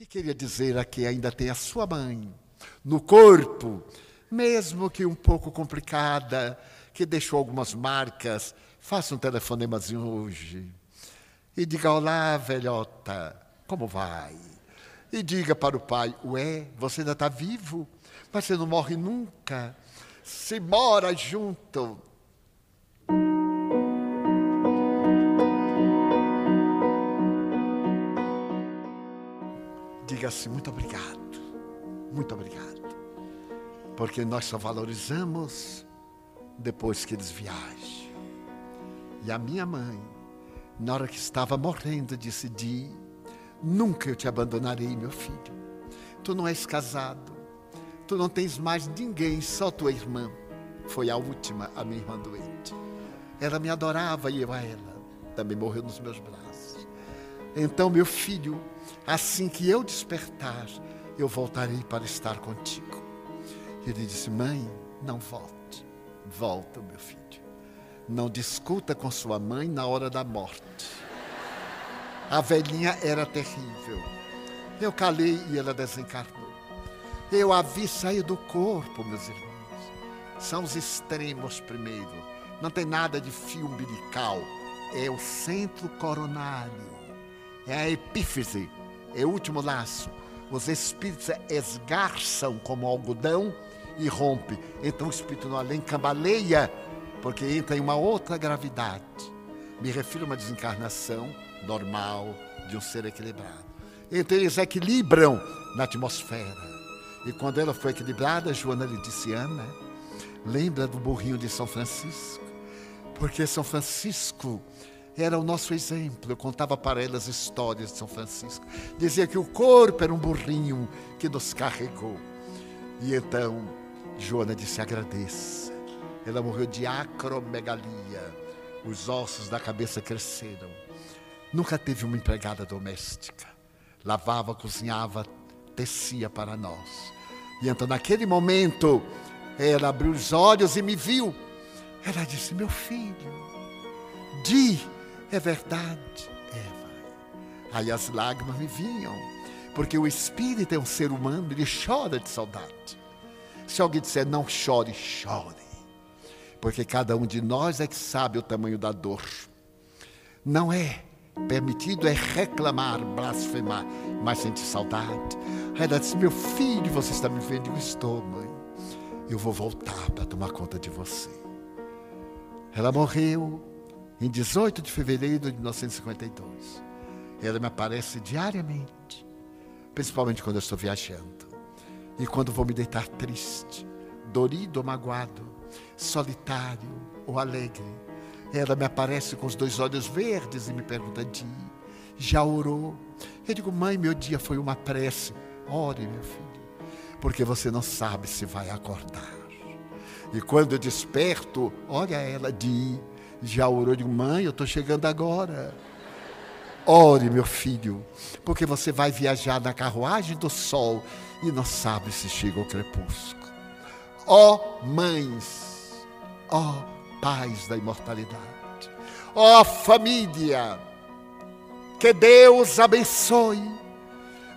E queria dizer a ainda tem a sua mãe no corpo, mesmo que um pouco complicada, que deixou algumas marcas, faça um telefonemazinho hoje. E diga: Olá, velhota, como vai? E diga para o pai: Ué, você ainda está vivo, mas você não morre nunca. Se mora junto. Diga assim: muito obrigado, muito obrigado. Porque nós só valorizamos depois que eles viajam. E a minha mãe, na hora que estava morrendo, disse: Di, nunca eu te abandonarei, meu filho. Tu não és casado, tu não tens mais ninguém, só tua irmã. Foi a última, a minha irmã doente. Ela me adorava e eu a ela. Também morreu nos meus braços. Então, meu filho, assim que eu despertar, eu voltarei para estar contigo. Ele disse: Mãe, não volte. Volta, meu filho. Não discuta com sua mãe na hora da morte. A velhinha era terrível. Eu calei e ela desencarnou. Eu a vi sair do corpo, meus irmãos. São os extremos primeiro. Não tem nada de fio umbilical. É o centro coronário. É a epífise. É o último laço. Os espíritos esgarçam como algodão e rompe. Então o espírito no além cambaleia porque entra em uma outra gravidade. Me refiro a uma desencarnação normal de um ser equilibrado. Então eles equilibram na atmosfera. E quando ela foi equilibrada, Joana lhe disse: Ana, lembra do burrinho de São Francisco? Porque São Francisco era o nosso exemplo. Eu contava para elas histórias de São Francisco. Dizia que o corpo era um burrinho que nos carregou. E então Joana disse: agradeça ela morreu de acromegalia. Os ossos da cabeça cresceram. Nunca teve uma empregada doméstica. Lavava, cozinhava, tecia para nós. E então, naquele momento, ela abriu os olhos e me viu. Ela disse: Meu filho, Di, é verdade. É, mãe. Aí as lágrimas me vinham, porque o espírito é um ser humano, ele chora de saudade. Se alguém disser não chore, chore porque cada um de nós é que sabe o tamanho da dor. Não é permitido é reclamar, blasfemar, mas sentir saudade. Aí ela disse: Meu filho, você está me vendo? Eu estou, mãe. Eu vou voltar para tomar conta de você. Ela morreu em 18 de fevereiro de 1952. Ela me aparece diariamente, principalmente quando eu estou viajando. E quando vou me deitar triste, dorido ou magoado, solitário ou alegre. Ela me aparece com os dois olhos verdes e me pergunta: Di, já orou? Eu digo: Mãe, meu dia foi uma prece. Ore, meu filho, porque você não sabe se vai acordar. E quando eu desperto, olha ela, Di, já orou? Eu digo: Mãe, eu estou chegando agora. Ore, meu filho, porque você vai viajar na carruagem do sol e não sabe se chega o crepúsculo. Ó oh, mães, Ó oh, paz da imortalidade. Ó oh, família. Que Deus abençoe.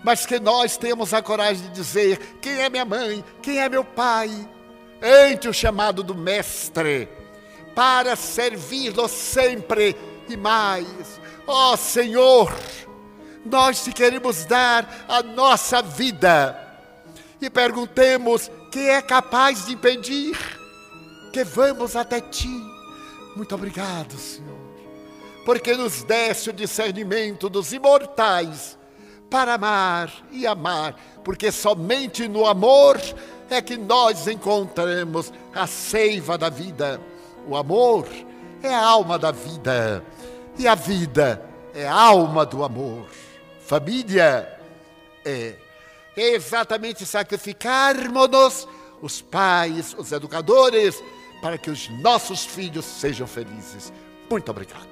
Mas que nós tenhamos a coragem de dizer: quem é minha mãe? Quem é meu pai? Ante o chamado do Mestre, para servi-lo sempre e mais. Ó oh, Senhor, nós te queremos dar a nossa vida e perguntemos: quem é capaz de impedir? que vamos até ti. Muito obrigado, Senhor, porque nos deste o discernimento dos imortais para amar e amar, porque somente no amor é que nós encontramos a seiva da vida. O amor é a alma da vida e a vida é a alma do amor. Família é exatamente sacrificarmos-nos, os pais, os educadores, para que os nossos filhos sejam felizes. Muito obrigado.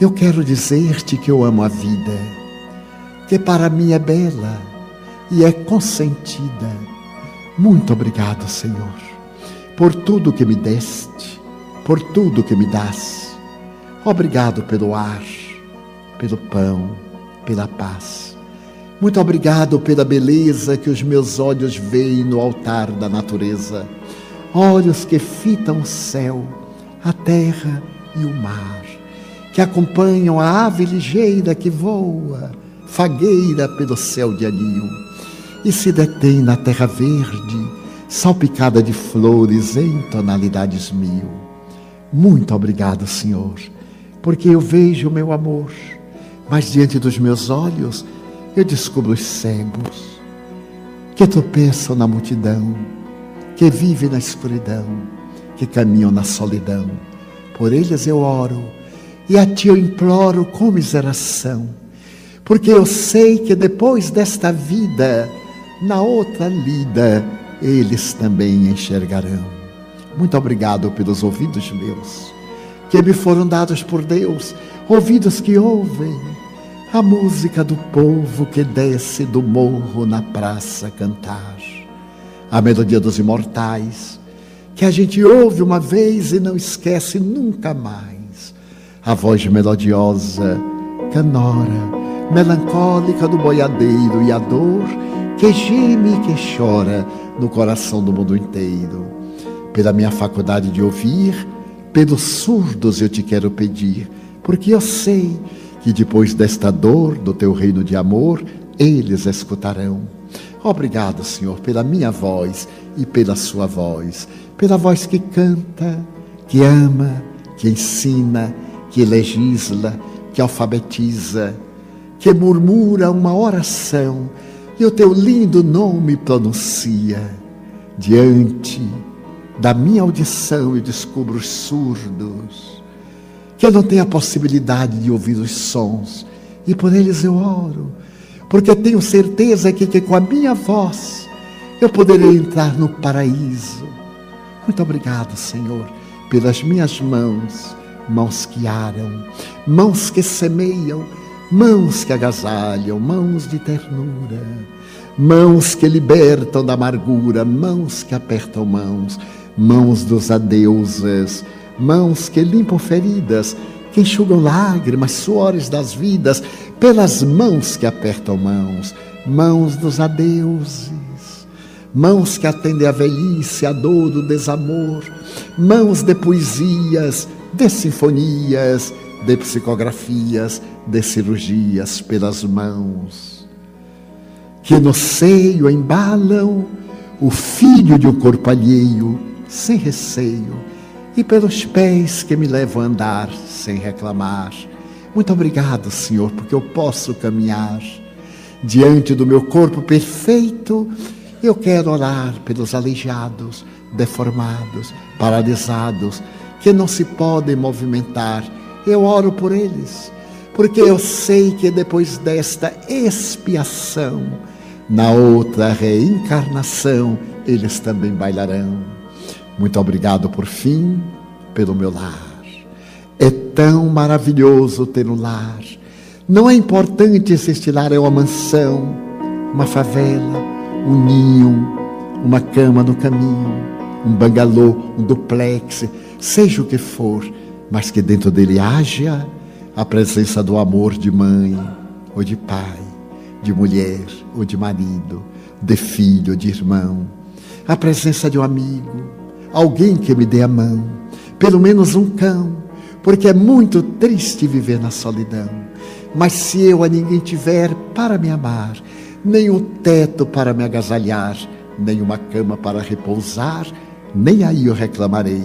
Eu quero dizer-te que eu amo a vida, que para mim é bela e é consentida. Muito obrigado, Senhor, por tudo que me deste, por tudo que me das. Obrigado pelo ar, pelo pão, pela paz. Muito obrigado pela beleza que os meus olhos veem no altar da natureza. Olhos que fitam o céu, a terra e o mar que acompanham a ave ligeira que voa, fagueira pelo céu de anil, e se detém na terra verde, salpicada de flores em tonalidades mil. Muito obrigado, Senhor, porque eu vejo o meu amor, mas diante dos meus olhos eu descubro os cegos que tropeçam na multidão, que vivem na escuridão, que caminham na solidão. Por eles eu oro e a ti eu imploro com miseração, porque eu sei que depois desta vida, na outra lida, eles também enxergarão. Muito obrigado pelos ouvidos meus, que me foram dados por Deus, ouvidos que ouvem a música do povo que desce do morro na praça cantar, a melodia dos imortais, que a gente ouve uma vez e não esquece nunca mais a voz melodiosa, canora, melancólica do boiadeiro e a dor que geme e que chora no coração do mundo inteiro. Pela minha faculdade de ouvir, pelos surdos eu te quero pedir, porque eu sei que depois desta dor do teu reino de amor, eles escutarão. Obrigado, Senhor, pela minha voz e pela sua voz, pela voz que canta, que ama, que ensina, que legisla, que alfabetiza, que murmura uma oração e o teu lindo nome pronuncia. Diante da minha audição eu descubro os surdos, que eu não tenho a possibilidade de ouvir os sons, e por eles eu oro, porque tenho certeza que, que com a minha voz eu poderei entrar no paraíso. Muito obrigado, Senhor, pelas minhas mãos mãos que aram, mãos que semeiam, mãos que agasalham, mãos de ternura, mãos que libertam da amargura, mãos que apertam mãos, mãos dos adeuses, mãos que limpam feridas, que enxugam lágrimas, suores das vidas, pelas mãos que apertam mãos, mãos dos adeuses mãos que atendem a velhice, a dor do desamor, mãos de poesias, de sinfonias, de psicografias, de cirurgias pelas mãos, que no seio embalam o filho de um corpo alheio, sem receio, e pelos pés que me levam a andar sem reclamar. Muito obrigado, Senhor, porque eu posso caminhar diante do meu corpo perfeito. Eu quero orar pelos aleijados, deformados, paralisados, que não se podem movimentar. Eu oro por eles, porque eu sei que depois desta expiação, na outra reencarnação, eles também bailarão. Muito obrigado por fim pelo meu lar. É tão maravilhoso ter um lar. Não é importante se este lar é uma mansão, uma favela, um ninho, uma cama no caminho, um bangalô, um duplex seja o que for, mas que dentro dele haja a presença do amor de mãe ou de pai, de mulher ou de marido, de filho ou de irmão, a presença de um amigo, alguém que me dê a mão, pelo menos um cão, porque é muito triste viver na solidão. Mas se eu a ninguém tiver para me amar, nem um teto para me agasalhar, nem uma cama para repousar, nem aí eu reclamarei